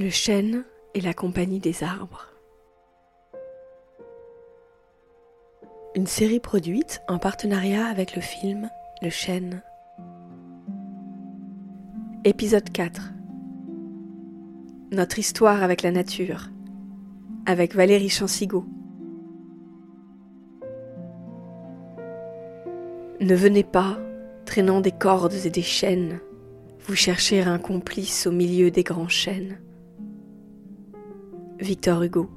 Le chêne et la compagnie des arbres. Une série produite en partenariat avec le film Le chêne. Épisode 4. Notre histoire avec la nature. Avec Valérie Chansigo. Ne venez pas, traînant des cordes et des chaînes, vous chercher un complice au milieu des grands chênes. Victor Hugo.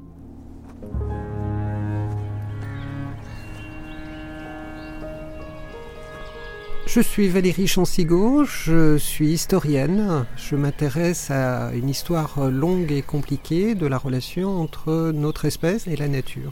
Je suis Valérie Chansigo, je suis historienne. Je m'intéresse à une histoire longue et compliquée de la relation entre notre espèce et la nature.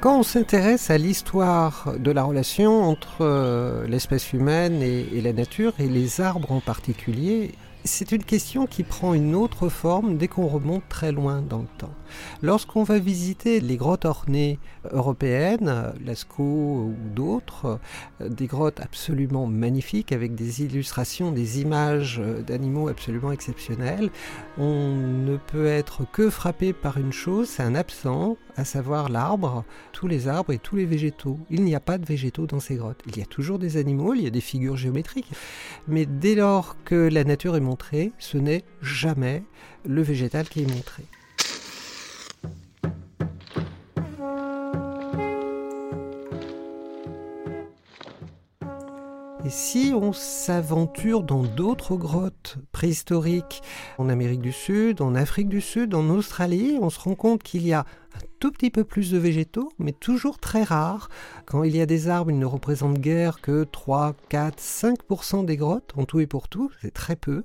Quand on s'intéresse à l'histoire de la relation entre l'espèce humaine et, la nature, et les arbres en particulier, c'est une question qui prend une autre forme dès qu'on remonte très loin dans le temps. Lorsqu'on va visiter les grottes ornées européennes, Lascaux ou d'autres, des grottes absolument magnifiques avec des illustrations, des images d'animaux absolument exceptionnelles, on ne peut être que frappé par une chose, c'est un absent, à savoir l'arbre, tous les arbres et tous les végétaux. Il n'y a pas de végétaux dans ces grottes. Il y a toujours des animaux, il y a des figures géométriques. Mais dès lors que la nature est montrée, ce n'est jamais le végétal qui est montré. Et si on s'aventure dans d'autres grottes préhistoriques, en Amérique du Sud, en Afrique du Sud, en Australie, on se rend compte qu'il y a tout petit peu plus de végétaux, mais toujours très rares. Quand il y a des arbres, ils ne représentent guère que 3, 4, 5% des grottes, en tout et pour tout, c'est très peu.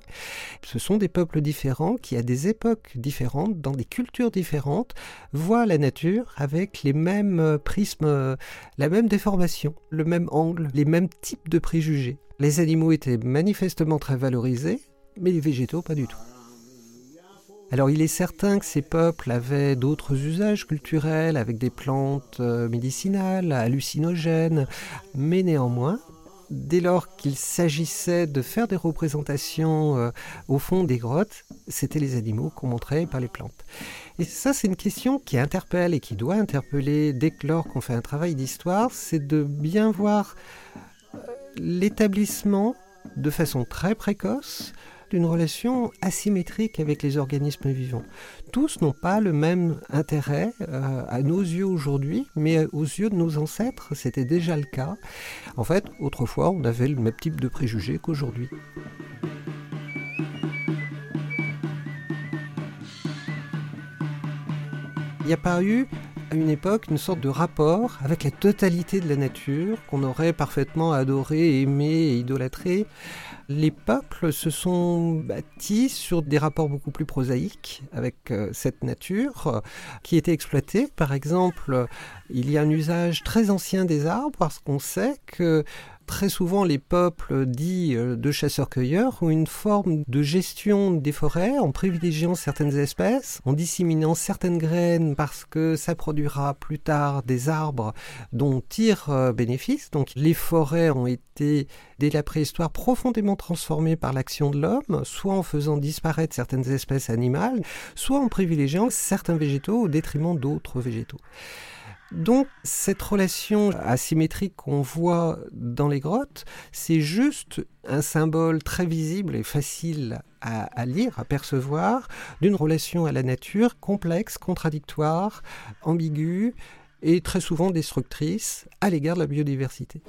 Ce sont des peuples différents qui, à des époques différentes, dans des cultures différentes, voient la nature avec les mêmes prismes, la même déformation, le même angle, les mêmes types de préjugés. Les animaux étaient manifestement très valorisés, mais les végétaux pas du tout. Alors il est certain que ces peuples avaient d'autres usages culturels avec des plantes euh, médicinales, hallucinogènes, mais néanmoins, dès lors qu'il s'agissait de faire des représentations euh, au fond des grottes, c'était les animaux qu'on montrait par les plantes. Et ça, c'est une question qui interpelle et qui doit interpeller dès lors qu'on fait un travail d'histoire, c'est de bien voir euh, l'établissement de façon très précoce d'une relation asymétrique avec les organismes vivants. Tous n'ont pas le même intérêt euh, à nos yeux aujourd'hui, mais aux yeux de nos ancêtres, c'était déjà le cas. En fait, autrefois, on avait le même type de préjugés qu'aujourd'hui. Il n'y a pas eu à une époque une sorte de rapport avec la totalité de la nature qu'on aurait parfaitement adoré, aimé et idolâtré. Les peuples se sont bâtis sur des rapports beaucoup plus prosaïques avec euh, cette nature euh, qui était exploitée. Par exemple, il y a un usage très ancien des arbres parce qu'on sait que Très souvent, les peuples dits euh, de chasseurs-cueilleurs ont une forme de gestion des forêts en privilégiant certaines espèces, en disséminant certaines graines parce que ça produira plus tard des arbres dont tirent euh, bénéfice. Donc les forêts ont été, dès la préhistoire, profondément transformées par l'action de l'homme, soit en faisant disparaître certaines espèces animales, soit en privilégiant certains végétaux au détriment d'autres végétaux. Donc cette relation asymétrique qu'on voit dans les grottes, c'est juste un symbole très visible et facile à, lire, à percevoir, d'une relation à la nature complexe, contradictoire, ambiguë et très souvent destructrice à l'égard de la biodiversité.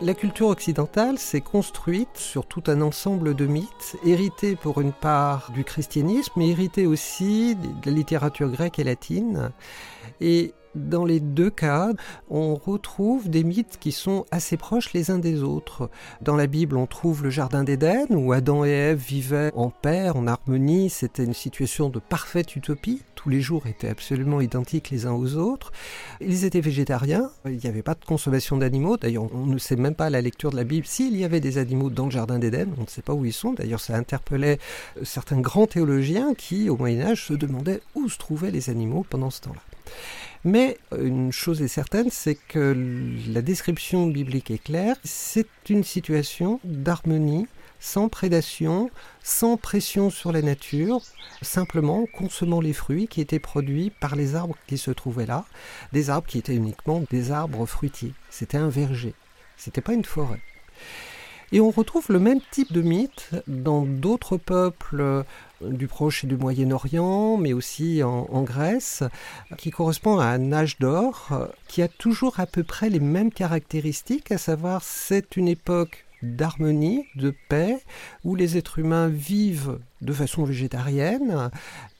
La culture occidentale s'est construite sur tout un ensemble de mythes, hérités pour une part du christianisme, mais hérités aussi de la littérature grecque et latine. Et dans les deux cas, on retrouve des mythes qui sont assez proches les uns des autres. Dans la Bible, on trouve le Jardin d'Éden, où Adam et Ève vivaient en paix, en harmonie, c'était une situation de parfaite utopie, tous les jours étaient absolument identiques les uns aux autres. Ils étaient végétariens, il n'y avait pas de consommation d'animaux, d'ailleurs on ne sait même pas à la lecture de la Bible s'il y avait des animaux dans le Jardin d'Éden, on ne sait pas où ils sont, d'ailleurs ça interpellait certains grands théologiens qui, au Moyen Âge, se demandaient où se trouvaient les animaux pendant ce temps-là. Mais une chose est certaine, c'est que la description biblique est claire, c'est une situation d'harmonie, sans prédation, sans pression sur la nature, simplement consommant les fruits qui étaient produits par les arbres qui se trouvaient là, des arbres qui étaient uniquement des arbres fruitiers. C'était un verger, c'était pas une forêt. Et on retrouve le même type de mythe dans d'autres peuples euh, du Proche et du Moyen-Orient, mais aussi en, Grèce, qui correspond à un âge d'or euh, qui a toujours à peu près les mêmes caractéristiques, à savoir c'est une époque d'harmonie, de paix, où les êtres humains vivent de façon végétarienne,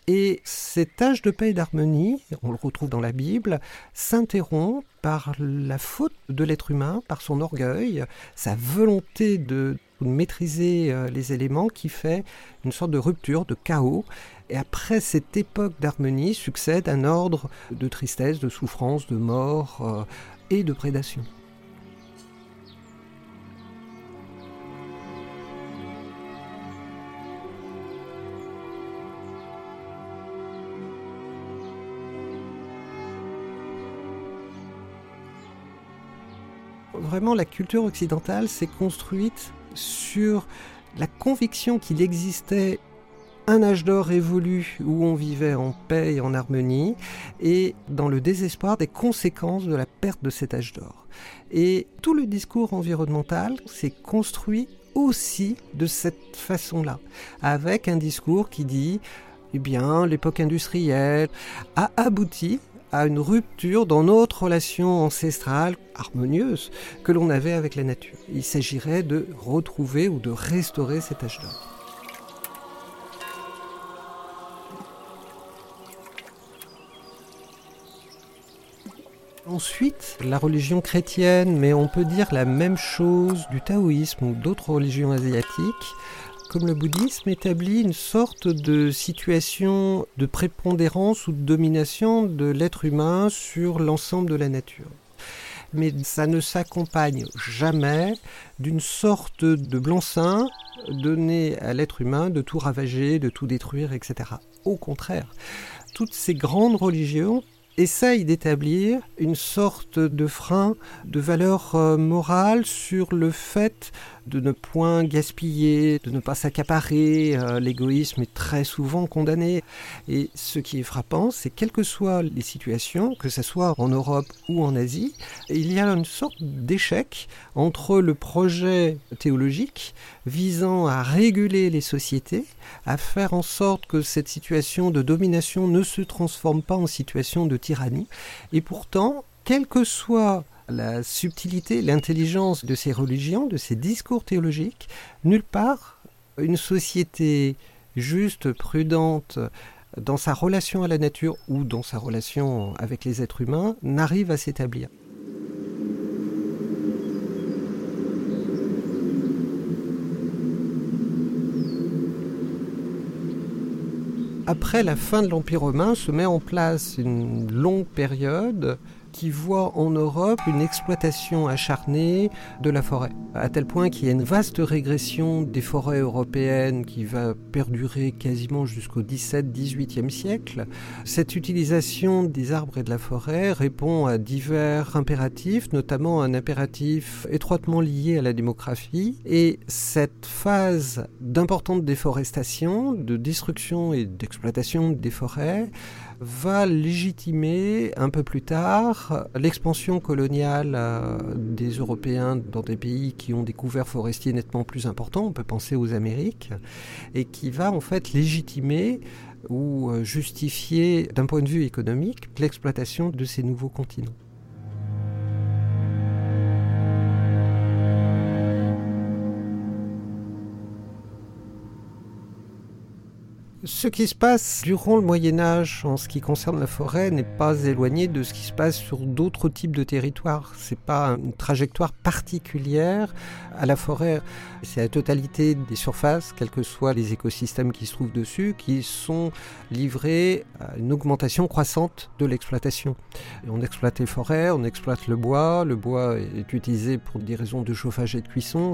et cet âge de paix et d'harmonie, on le retrouve dans la Bible, s'interrompt par la faute de l'être humain, par son orgueil, sa volonté de maîtriser euh, les éléments qui fait une sorte de rupture, de chaos. Et après cette époque d'harmonie succède un ordre de tristesse, de souffrance, de mort euh, et de prédation. vraiment la culture occidentale s'est construite sur la conviction qu'il existait un âge d'or révolu où on vivait en paix et en harmonie, et dans le désespoir des conséquences de la perte de cet âge d'or. Et tout le discours environnemental s'est construit aussi de cette façon-là, avec un discours qui dit eh bien, l'époque industrielle a abouti à une rupture dans notre relation ancestrale harmonieuse que l'on avait avec la nature. Il s'agirait de retrouver ou de restaurer cet âge d'or. Ensuite, la religion chrétienne, mais on peut dire la même chose du taoïsme ou d'autres religions asiatiques, comme le bouddhisme, établit une sorte de situation de prépondérance ou de domination de l'être humain sur l'ensemble de la nature. Mais ça ne s'accompagne jamais d'une sorte de blanc-seing donné à l'être humain de tout ravager, de tout détruire, etc. Au contraire, toutes ces grandes religions essayent d'établir une sorte de frein de valeur euh, morale sur le fait de ne point gaspiller, de ne pas s'accaparer. Euh, l'égoïsme est très souvent condamné. Et ce qui est frappant, c'est quelles que soient les situations, que ce soit en Europe ou en Asie, il y a une sorte d'échec entre le projet théologique visant à réguler les sociétés, à faire en sorte que cette situation de domination ne se transforme pas en situation de tyrannie. Et pourtant, quelle que soit la subtilité, l'intelligence de ces religions, de ces discours théologiques, nulle part une société juste, prudente, dans sa relation à la nature ou dans sa relation avec les êtres humains, n'arrive à s'établir. Après la fin de l'Empire romain se met en place une longue période qui voit en Europe une exploitation acharnée de la forêt, à tel point qu'il y a une vaste régression des forêts européennes qui va perdurer quasiment jusqu'au 17-18e siècle. Cette utilisation des arbres et de la forêt répond à divers impératifs, notamment un impératif étroitement lié à la démographie, et cette phase d'importante déforestation, de destruction et d'exploitation des forêts, va légitimer un peu plus tard l'expansion coloniale euh, des Européens dans des pays qui ont des couverts forestiers nettement plus importants, on peut penser aux Amériques, et qui va en fait légitimer ou euh, justifier d'un point de vue économique l'exploitation de ces nouveaux continents. Ce qui se passe durant le Moyen Âge en ce qui concerne la forêt n'est pas éloigné de ce qui se passe sur d'autres types de territoires. C'est pas une trajectoire particulière à la forêt. C'est la totalité des surfaces, quels que soient les écosystèmes qui se trouvent dessus, qui sont livrés à une augmentation croissante de l'exploitation. On exploite les forêts, on exploite le bois. Le bois est utilisé pour des raisons de chauffage et de cuisson.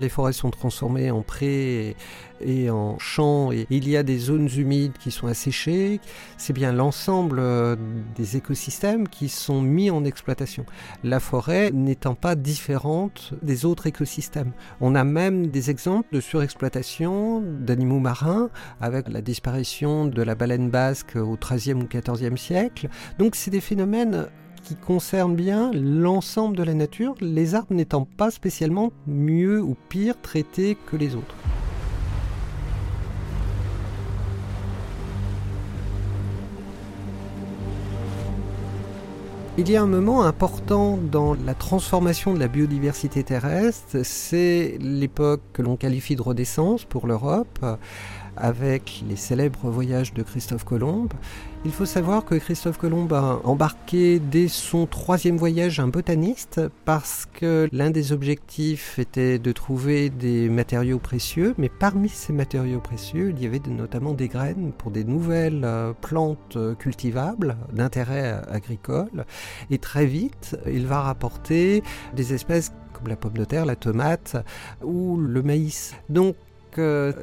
Les forêts sont transformées en prés et en champs, et il y a des zones humides qui sont asséchées. C'est bien l'ensemble euh, des écosystèmes qui sont mis en exploitation. La forêt n'étant pas différente des autres écosystèmes. On a même des exemples de surexploitation d'animaux marins avec la disparition de la baleine basque au XIIIe ou XIVe siècle. Donc c'est des phénomènes qui concerne bien l'ensemble de la nature, les arbres n'étant pas spécialement mieux ou pire traités que les autres. Il y a un moment important dans la transformation de la biodiversité terrestre, c'est l'époque que l'on qualifie de renaissance pour l'Europe, avec les célèbres voyages de Christophe Colomb. Il faut savoir que Christophe Colomb a embarqué dès son troisième voyage un botaniste parce que l'un des objectifs était de trouver des matériaux précieux, mais parmi ces matériaux précieux, il y avait notamment des graines pour des nouvelles euh, plantes cultivables d'intérêt agricole. Et très vite, il va rapporter des espèces comme la pomme de terre, la tomate ou le maïs. Donc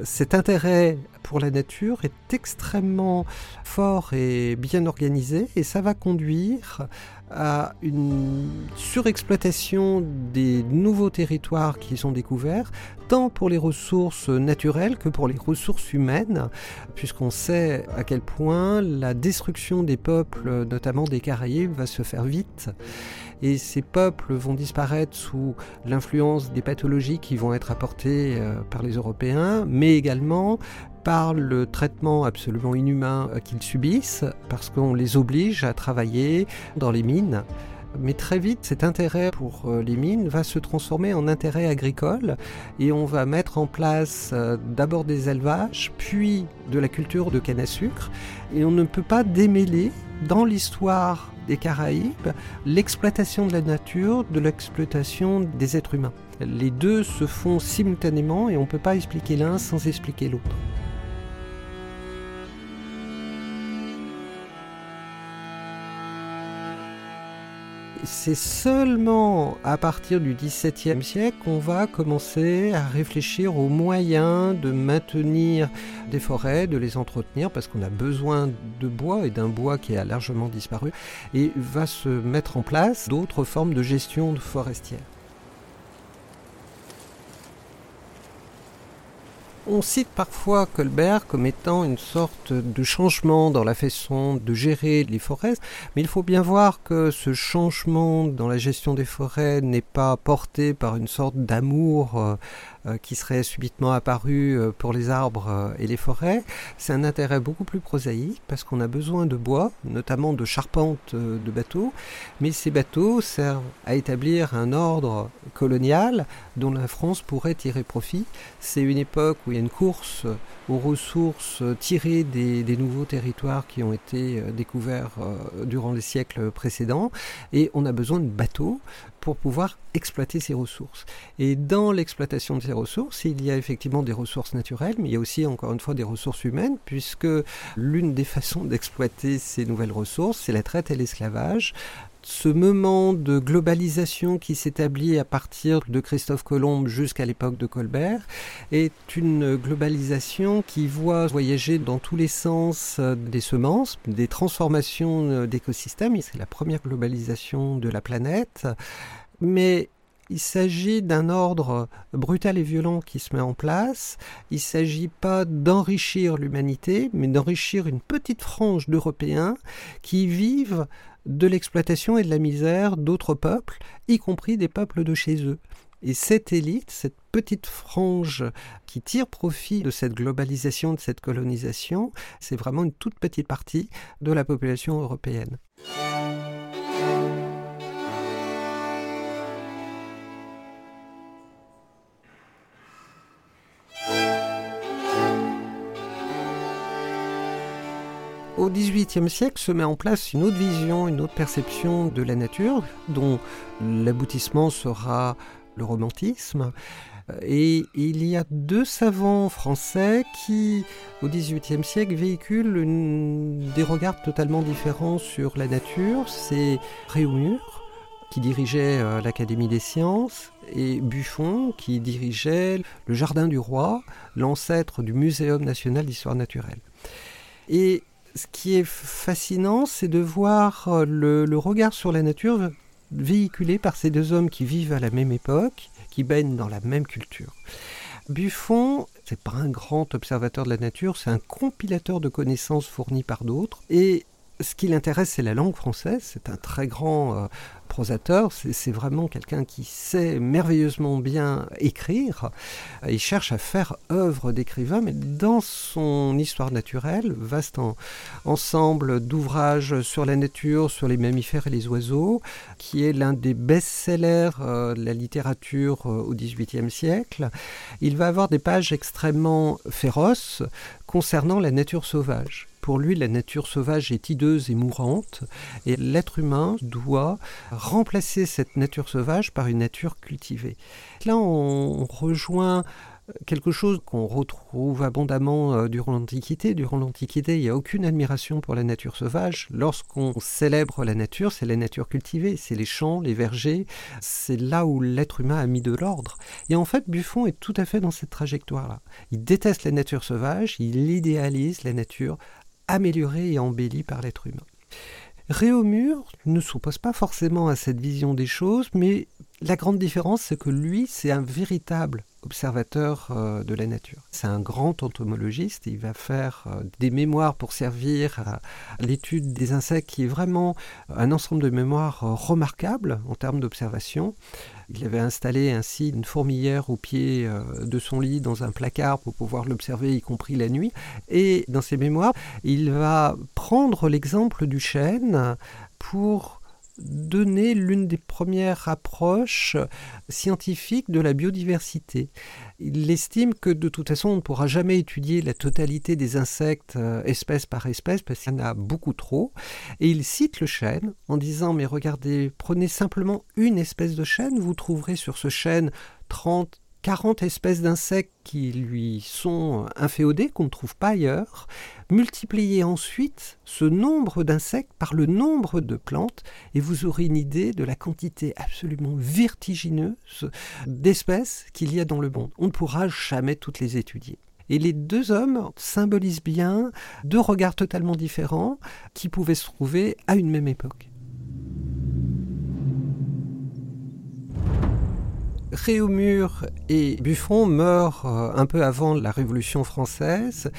cet intérêt pour la nature est extrêmement fort et bien organisé et ça va conduire à une surexploitation des nouveaux territoires qui sont découverts, tant pour les ressources naturelles que pour les ressources humaines, puisqu'on sait à quel point la destruction des peuples, notamment des Caraïbes, va se faire vite et ces peuples vont disparaître sous l'influence des pathologies qui vont être apportées euh, par les Européens, mais également par le traitement absolument inhumain euh, qu'ils subissent, parce qu'on les oblige à travailler dans les mines. Mais très vite, cet intérêt pour euh, les mines va se transformer en intérêt agricole et on va mettre en place d'abord des élevages, puis de la culture de canne à sucre. Et on ne peut pas démêler dans l'histoire des Caraïbes l'exploitation de la nature de l'exploitation des êtres humains. Les deux se font simultanément et on ne peut pas expliquer l'un sans expliquer l'autre. C'est seulement à partir du XVIIe siècle qu'on va commencer à réfléchir aux moyens de maintenir des forêts, de les entretenir, parce qu'on a besoin de bois et d'un bois qui a largement disparu, et va se mettre en place d'autres formes de gestion forestière. On cite parfois Colbert comme étant une sorte de changement dans la façon de gérer les forêts, mais il faut bien voir que ce changement dans la gestion des forêts n'est pas porté par une sorte d'amour euh, qui serait subitement apparu euh, pour les arbres euh, et les forêts. C'est un intérêt beaucoup plus prosaïque parce qu'on a besoin de bois, notamment de charpentes de bateaux, mais ces bateaux servent à établir un ordre colonial dont la France pourrait tirer profit. C'est une époque où il y a une course aux ressources tirées des, des nouveaux territoires qui ont été découverts durant les siècles précédents et on a besoin de bateaux pour pouvoir exploiter ces ressources. Et dans l'exploitation de ces ressources, il y a effectivement des ressources naturelles, mais il y a aussi encore une fois des ressources humaines, puisque l'une des façons d'exploiter ces nouvelles ressources, c'est la traite et l'esclavage ce moment de globalisation qui s'établit à partir de Christophe Colomb jusqu'à l'époque de Colbert est une globalisation qui voit voyager dans tous les sens euh, des semences, des transformations euh, d'écosystèmes. C'est la première globalisation de la planète. Mais il s'agit d'un ordre brutal et violent qui se met en place. Il ne s'agit pas d'enrichir l'humanité, mais d'enrichir une petite frange d'Européens qui vivent de l'exploitation et de la misère d'autres peuples, y compris des peuples de chez eux. Et cette élite, cette petite frange qui tire profit de cette globalisation, de cette colonisation, c'est vraiment une toute petite partie de la population européenne. Au XVIIIe siècle se met en place une autre vision, une autre perception de la nature, dont l'aboutissement sera le romantisme. Et il y a deux savants français qui, au XVIIIe siècle, véhiculent des regards totalement différents sur la nature. C'est Réaumur qui dirigeait euh, l'Académie des sciences, et Buffon, qui dirigeait le Jardin du Roi, l'ancêtre du Muséum national d'histoire naturelle. Ce qui est fascinant, c'est de voir euh, le, regard sur la nature véhiculé par ces deux hommes qui vivent à la même époque, qui baignent dans la même culture. Buffon, c'est pas un grand observateur de la nature, c'est un compilateur de connaissances fournies par d'autres. Et ce qui l'intéresse, c'est la langue française. C'est un très grand euh, prosateur. C'est vraiment quelqu'un qui sait merveilleusement bien écrire. Il cherche à faire œuvre d'écrivain, mais dans son histoire naturelle, vaste ensemble d'ouvrages sur la nature, sur les mammifères et les oiseaux, qui est l'un des best-sellers euh, de la littérature euh, au XVIIIe siècle, il va avoir des pages extrêmement féroces concernant la nature sauvage. Pour lui, la nature sauvage est hideuse et mourante, et l'être humain doit remplacer cette nature sauvage par une nature cultivée. Là, on rejoint quelque chose qu'on retrouve abondamment euh, durant l'Antiquité. Durant l'Antiquité, il n'y a aucune admiration pour la nature sauvage. Lorsqu'on célèbre la nature, c'est la nature cultivée, c'est les champs, les vergers, c'est là où l'être humain a mis de l'ordre. Et en fait, Buffon est tout à fait dans cette trajectoire-là. Il déteste la nature sauvage, il idéalise la nature améliorée et embellie par l'être humain. Réaumur ne s'oppose pas forcément à cette vision des choses, mais la grande différence, c'est que lui, c'est un véritable observateur euh, de la nature. C'est un grand entomologiste, il va faire euh, des mémoires pour servir à, l'étude des insectes qui est vraiment un ensemble de mémoires euh, remarquables en termes d'observation. Il avait installé ainsi une fourmilière au pied de son lit dans un placard pour pouvoir l'observer, y compris la nuit. Et dans ses mémoires, il va prendre l'exemple du chêne pour donner l'une des premières approches scientifiques de la biodiversité. Il estime que de toute façon on ne pourra jamais étudier la totalité des insectes euh, espèce par espèce parce qu'il y en a beaucoup trop. Et il cite le chêne en disant mais regardez, prenez simplement une espèce de chêne, vous trouverez sur ce chêne 30 40 espèces d'insectes qui lui sont inféodées, qu'on ne trouve pas ailleurs. Multipliez ensuite ce nombre d'insectes par le nombre de plantes et vous aurez une idée de la quantité absolument vertigineuse d'espèces qu'il y a dans le monde. On ne pourra jamais toutes les étudier. Et les deux hommes symbolisent bien deux regards totalement différents qui pouvaient se trouver à une même époque. Réaumur et Buffon meurent euh, un peu avant la Révolution française.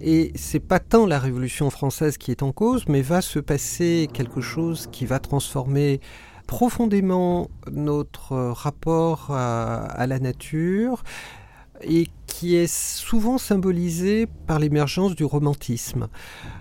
Et c'est pas tant la Révolution française qui est en cause, mais va se passer quelque chose qui va transformer profondément notre rapport à la nature et qui est souvent symbolisé par l'émergence du romantisme.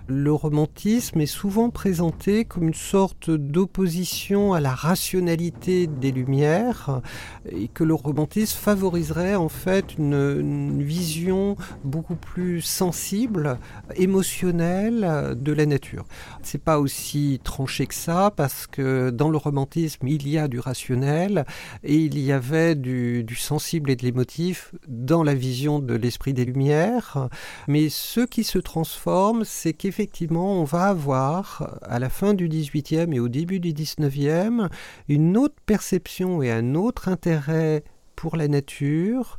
Le romantisme est souvent présenté comme une sorte d'opposition à la rationalité des Lumières et que le romantisme favoriserait en fait une, vision beaucoup plus sensible, émotionnelle de la nature. C'est pas aussi tranché que ça parce que dans le romantisme il y a du rationnel et il y avait du, du sensible et de l'émotif dans la vision de l'esprit des Lumières. Mais ce qui se transforme, c'est qu'effectivement, on va avoir, à la fin du XVIIIe et au début du XIXe, une autre perception et un autre intérêt pour la nature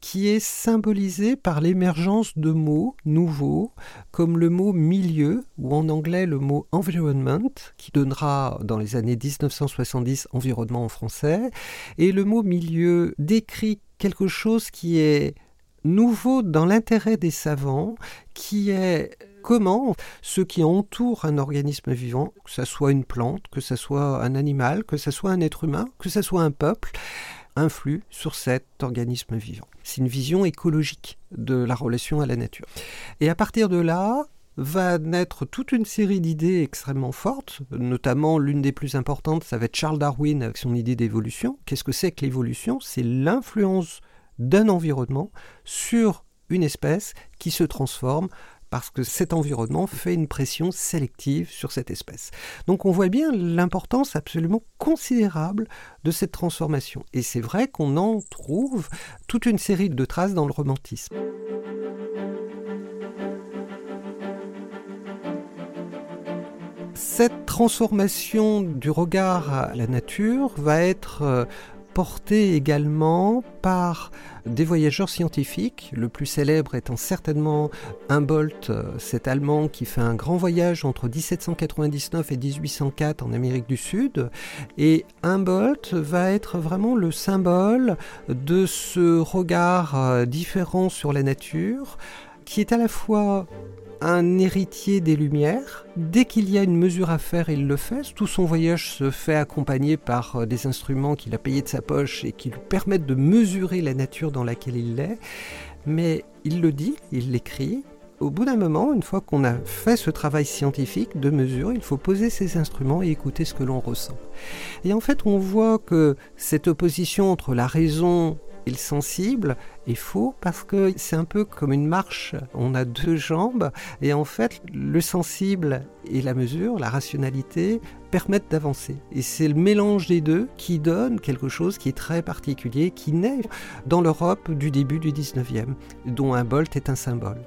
qui est symbolisé par l'émergence de mots nouveaux, comme le mot milieu, ou en anglais le mot environment, qui donnera dans les années 1970 environnement en français, et le mot milieu décrit quelque chose qui est nouveau dans l'intérêt des savants, qui est comment ce qui entoure un organisme vivant, que ce soit une plante, que ce soit un animal, que ce soit un être humain, que ce soit un peuple, influe sur cet organisme vivant. C'est une vision écologique de la relation à la nature. Et à partir de là, va naître toute une série d'idées extrêmement fortes, notamment l'une des plus importantes, ça va être Charles Darwin avec son idée d'évolution. Qu'est-ce que c'est que l'évolution? C'est l'influence d'un environnement sur une espèce qui se transforme parce que cet environnement fait une pression sélective sur cette espèce. Donc on voit bien l'importance absolument considérable de cette transformation. Et c'est vrai qu'on en trouve toute une série de traces dans le romantisme. Cette transformation du regard à la nature va être portée également par des voyageurs scientifiques, le plus célèbre étant certainement Humboldt, euh, cet Allemand qui fait un grand voyage entre 1799 et 1804 en Amérique du Sud. Et Humboldt va être vraiment le symbole de ce regard euh, différent sur la nature, qui est à la fois un héritier des Lumières. Dès qu'il y a une mesure à faire, il le fait. Tout son voyage se fait accompagner par euh, des instruments qu'il a payés de sa poche et qui lui permettent de mesurer la nature dans laquelle il est. Mais il le dit, il l'écrit. Au bout d'un moment, une fois qu'on a fait ce travail scientifique de mesure, il faut poser ses instruments et écouter ce que l'on ressent. Et en fait, on voit que cette opposition entre la raison et le sensible est faux parce que c'est un peu comme une marche. On a deux jambes et en fait, le sensible et la mesure, la rationalité, permettent d'avancer. Et c'est le mélange des deux qui donne quelque chose qui est très particulier, qui naît dans l'Europe du début du 19e, dont un bolt est un symbole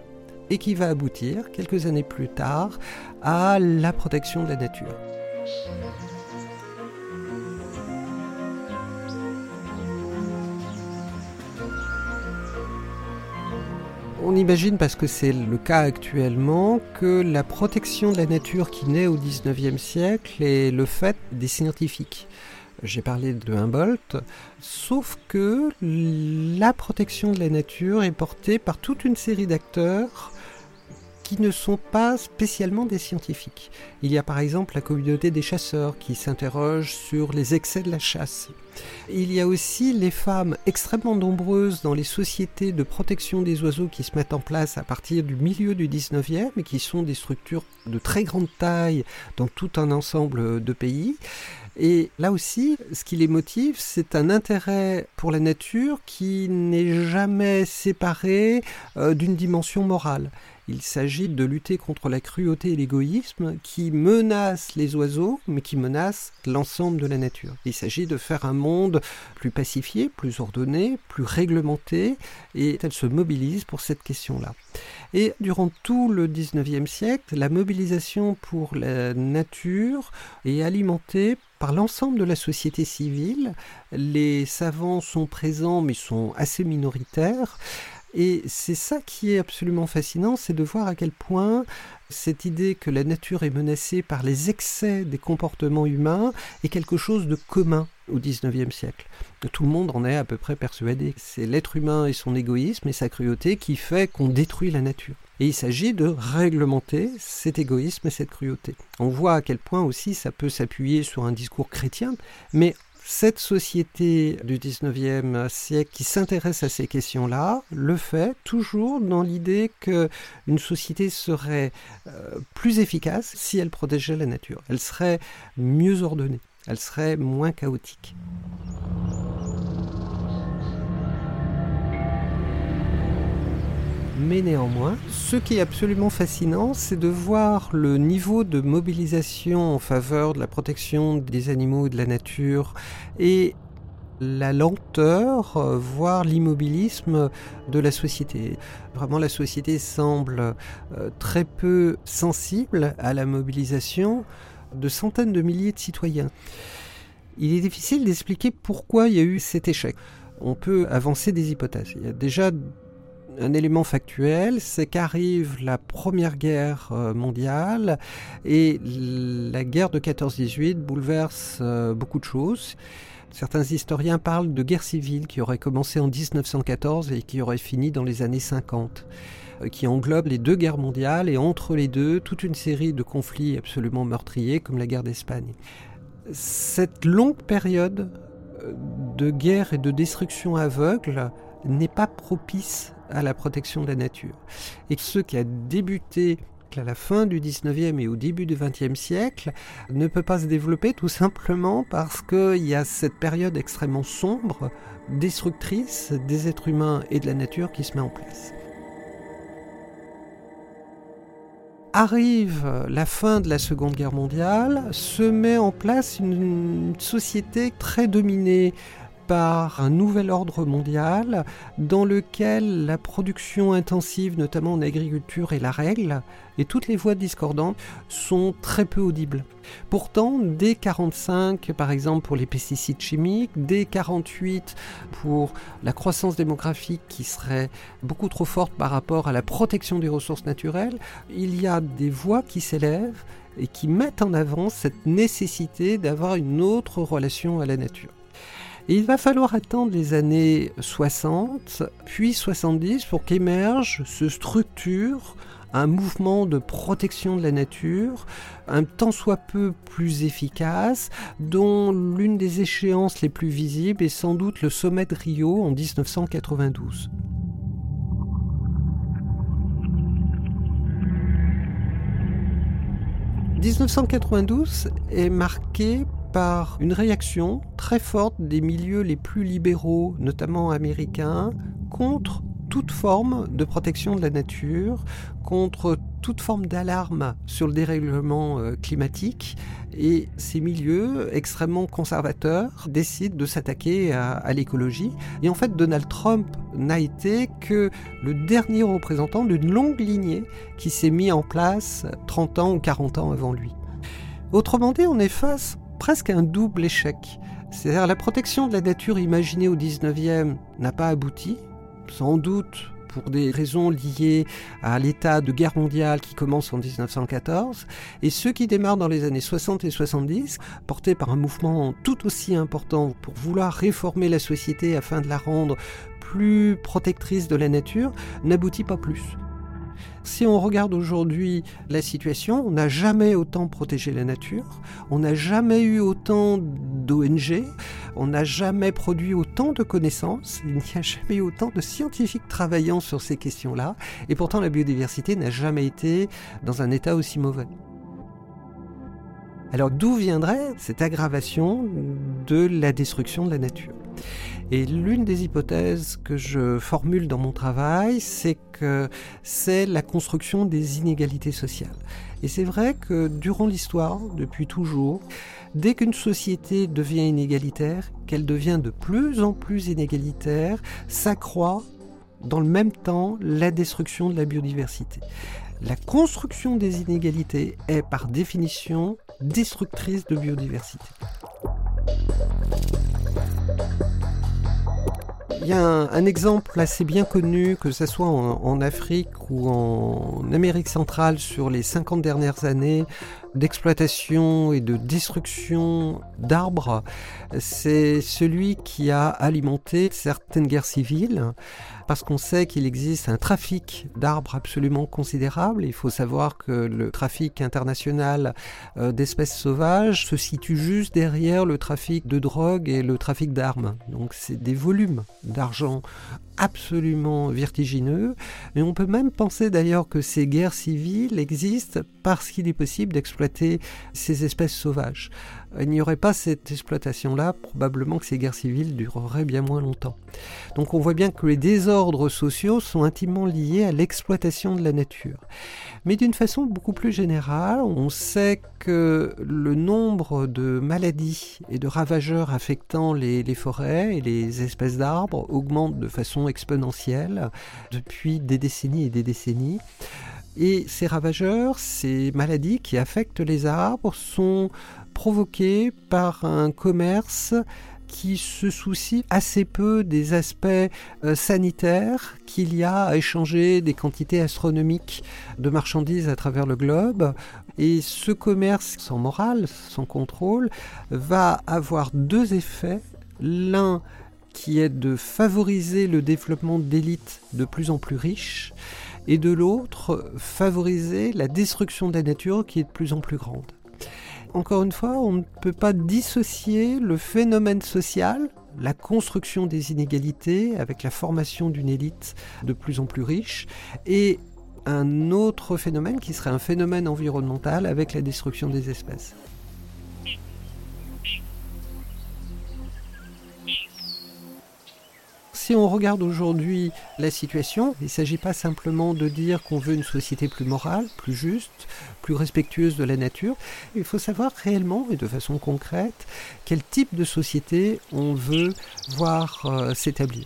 et qui va aboutir quelques années plus tard à la protection de la nature. On imagine, parce que c'est le cas actuellement, que la protection de la nature qui naît au XIXe siècle est le fait des scientifiques. J'ai parlé de Humboldt, sauf que la protection de la nature est portée par toute une série d'acteurs qui ne sont pas spécialement des scientifiques. Il y a par exemple la communauté des chasseurs qui s'interroge sur les excès de la chasse. Il y a aussi les femmes extrêmement nombreuses dans les sociétés de protection des oiseaux qui se mettent en place à partir du milieu du 19e et qui sont des structures de très grande taille dans tout un ensemble de pays. Et là aussi, ce qui les motive, c'est un intérêt pour la nature qui n'est jamais séparé euh, d'une dimension morale. Il s'agit de lutter contre la cruauté et l'égoïsme qui menacent les oiseaux, mais qui menacent l'ensemble de la nature. Il s'agit de faire un monde plus pacifié, plus ordonné, plus réglementé, et elle se mobilise pour cette question-là. Et durant tout le 19e siècle, la mobilisation pour la nature est alimentée par l'ensemble de la société civile. Les savants sont présents mais sont assez minoritaires. Et c'est ça qui est absolument fascinant, c'est de voir à quel point cette idée que la nature est menacée par les excès des comportements humains est quelque chose de commun au XIXe siècle. Tout le monde en est à peu près persuadé. C'est l'être humain et son égoïsme et sa cruauté qui fait qu'on détruit la nature. Et il s'agit de réglementer cet égoïsme et cette cruauté. On voit à quel point aussi ça peut s'appuyer sur un discours chrétien, mais cette société du 19e siècle qui s'intéresse à ces questions-là le fait toujours dans l'idée qu'une société serait euh, plus efficace si elle protégeait la nature. Elle serait mieux ordonnée, elle serait moins chaotique. Mais néanmoins, ce qui est absolument fascinant, c'est de voir le niveau de mobilisation en faveur de la protection des animaux et de la nature et la lenteur, voire l'immobilisme de la société. Vraiment, la société semble euh, très peu sensible à la mobilisation de centaines de milliers de citoyens. Il est difficile d'expliquer pourquoi il y a eu cet échec. On peut avancer des hypothèses. Il y a déjà un élément factuel, c'est qu'arrive la Première Guerre euh, mondiale et la guerre de 14-18 bouleverse euh, beaucoup de choses. Certains historiens parlent de guerre civile qui aurait commencé en 1914 et qui aurait fini dans les années 50 euh, qui englobe les deux guerres mondiales et entre les deux toute une série de conflits absolument meurtriers comme la guerre d'Espagne. Cette longue période de guerre et de destruction aveugle n'est pas propice à la protection de la nature. Et ce qui a débuté à la fin du 19e et au début du 20e siècle ne peut pas se développer tout simplement parce qu'il y a cette période extrêmement sombre, destructrice des êtres humains et de la nature qui se met en place. Arrive la fin de la Seconde Guerre mondiale, se met en place une société très dominée par un nouvel ordre mondial dans lequel la production intensive, notamment en agriculture, est la règle, et toutes les voix discordantes sont très peu audibles. Pourtant, dès 45, par exemple, pour les pesticides chimiques, dès 48, pour la croissance démographique qui serait beaucoup trop forte par rapport à la protection des ressources naturelles, il y a des voix qui s'élèvent et qui mettent en avant cette nécessité d'avoir une autre relation à la nature. Il va falloir attendre les années 60, puis 70 pour qu'émerge, se structure un mouvement de protection de la nature, un tant soit peu plus efficace, dont l'une des échéances les plus visibles est sans doute le sommet de Rio en 1992. 1992 est marqué par une réaction très forte des milieux les plus libéraux, notamment américains, contre toute forme de protection de la nature, contre toute forme d'alarme sur le dérèglement euh, climatique. Et ces milieux extrêmement conservateurs décident de s'attaquer à, l'écologie. Et en fait, Donald Trump n'a été que le dernier représentant d'une longue lignée qui s'est mis en place 30 ans ou 40 ans avant lui. Autrement dit, on est face presque un double échec. C'est-à-dire la protection de la nature imaginée au 19e n'a pas abouti, sans doute pour des raisons liées à l'état de guerre mondiale qui commence en 1914, et ceux qui démarrent dans les années 60 et 70, portés par un mouvement tout aussi important pour vouloir réformer la société afin de la rendre plus protectrice de la nature, n'aboutit pas plus. Si on regarde aujourd'hui la situation, on n'a jamais autant protégé la nature, on n'a jamais eu autant d'ONG, on n'a jamais produit autant de connaissances, il n'y a jamais eu autant de scientifiques travaillant sur ces questions-là, et pourtant la biodiversité n'a jamais été dans un état aussi mauvais. Alors d'où viendrait cette aggravation de la destruction de la nature? Et l'une des hypothèses que je formule dans mon travail, c'est que c'est la construction des inégalités sociales. Et c'est vrai que durant l'histoire, depuis toujours, dès qu'une société devient inégalitaire, qu'elle devient de plus en plus inégalitaire, s'accroît dans le même temps la destruction de la biodiversité. La construction des inégalités est par définition destructrice de biodiversité. Il y a un, exemple assez bien connu, que ce soit en, Afrique ou en Amérique centrale sur les 50 dernières années, d'exploitation et de destruction d'arbres. C'est celui qui a alimenté certaines guerres civiles parce qu'on sait qu'il existe un trafic d'arbres absolument considérable. Il faut savoir que le trafic international euh, d'espèces sauvages se situe juste derrière le trafic de drogue et le trafic d'armes. Donc c'est des volumes d'argent absolument vertigineux. Et on peut même penser d'ailleurs que ces guerres civiles existent parce qu'il est possible d'exploiter ces espèces sauvages. Il n'y aurait pas cette exploitation-là, probablement que ces guerres civiles dureraient bien moins longtemps. Donc on voit bien que les désordres sociaux sont intimement liés à l'exploitation de la nature. Mais d'une façon beaucoup plus générale, on sait que le nombre de maladies et de ravageurs affectant les, les forêts et les espèces d'arbres augmente de façon exponentielle depuis des décennies et des décennies. Et ces ravageurs, ces maladies qui affectent les arbres sont provoquée par un commerce qui se soucie assez peu des aspects euh, sanitaires qu'il y a à échanger des quantités astronomiques de marchandises à travers le globe. Et ce commerce sans morale, sans contrôle, va avoir deux effets. L'un qui est de favoriser le développement d'élites de plus en plus riches, et de l'autre, favoriser la destruction de la nature qui est de plus en plus grande. Encore une fois, on ne peut pas dissocier le phénomène social, la construction des inégalités avec la formation d'une élite de plus en plus riche, et un autre phénomène qui serait un phénomène environnemental avec la destruction des espèces. Si on regarde aujourd'hui la situation, il ne s'agit pas simplement de dire qu'on veut une société plus morale, plus juste, plus respectueuse de la nature. Il faut savoir réellement et de façon concrète quel type de société on veut voir euh, s'établir.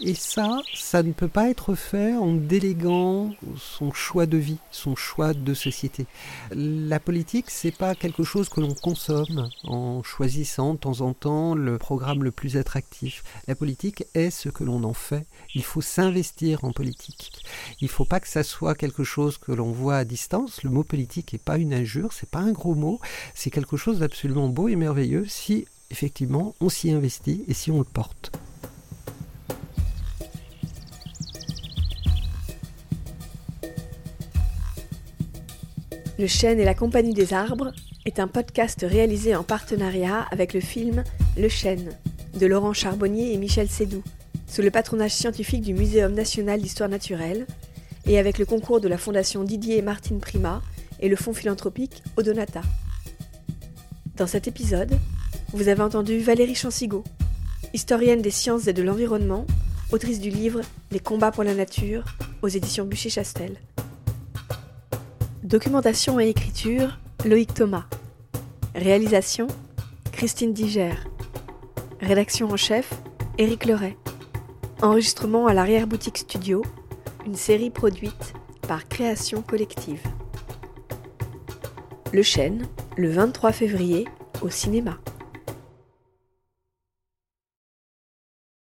Et ça, ça ne peut pas être fait en déléguant son choix de vie, son choix de société. La politique, c'est pas quelque chose que l'on consomme en choisissant de temps en temps le programme le plus attractif. La politique est ce que l'on en fait. Il faut s'investir en politique. Il faut pas que ça soit quelque chose que l'on voit à distance. Le mot politique n'est pas une injure, c'est pas un gros mot. C'est quelque chose d'absolument beau et merveilleux si effectivement on s'y investit et si on le porte. Le chêne et la compagnie des arbres est un podcast réalisé en partenariat avec le film Le chêne de Laurent Charbonnier et Michel Sédou, sous le patronage scientifique du Muséum national d'histoire naturelle et avec le concours de la Fondation Didier et Martine Prima et le fonds philanthropique Odonata. Dans cet épisode, vous avez entendu Valérie Chansigo, historienne des sciences et de l'environnement, autrice du livre Les combats pour la nature aux éditions Bûcher-Chastel. Documentation et écriture, Loïc Thomas. Réalisation, Christine Diger. Rédaction en chef, Éric Leray. Enregistrement à l'arrière-boutique studio, une série produite par Création Collective. Le Chêne, le 23 février, au cinéma.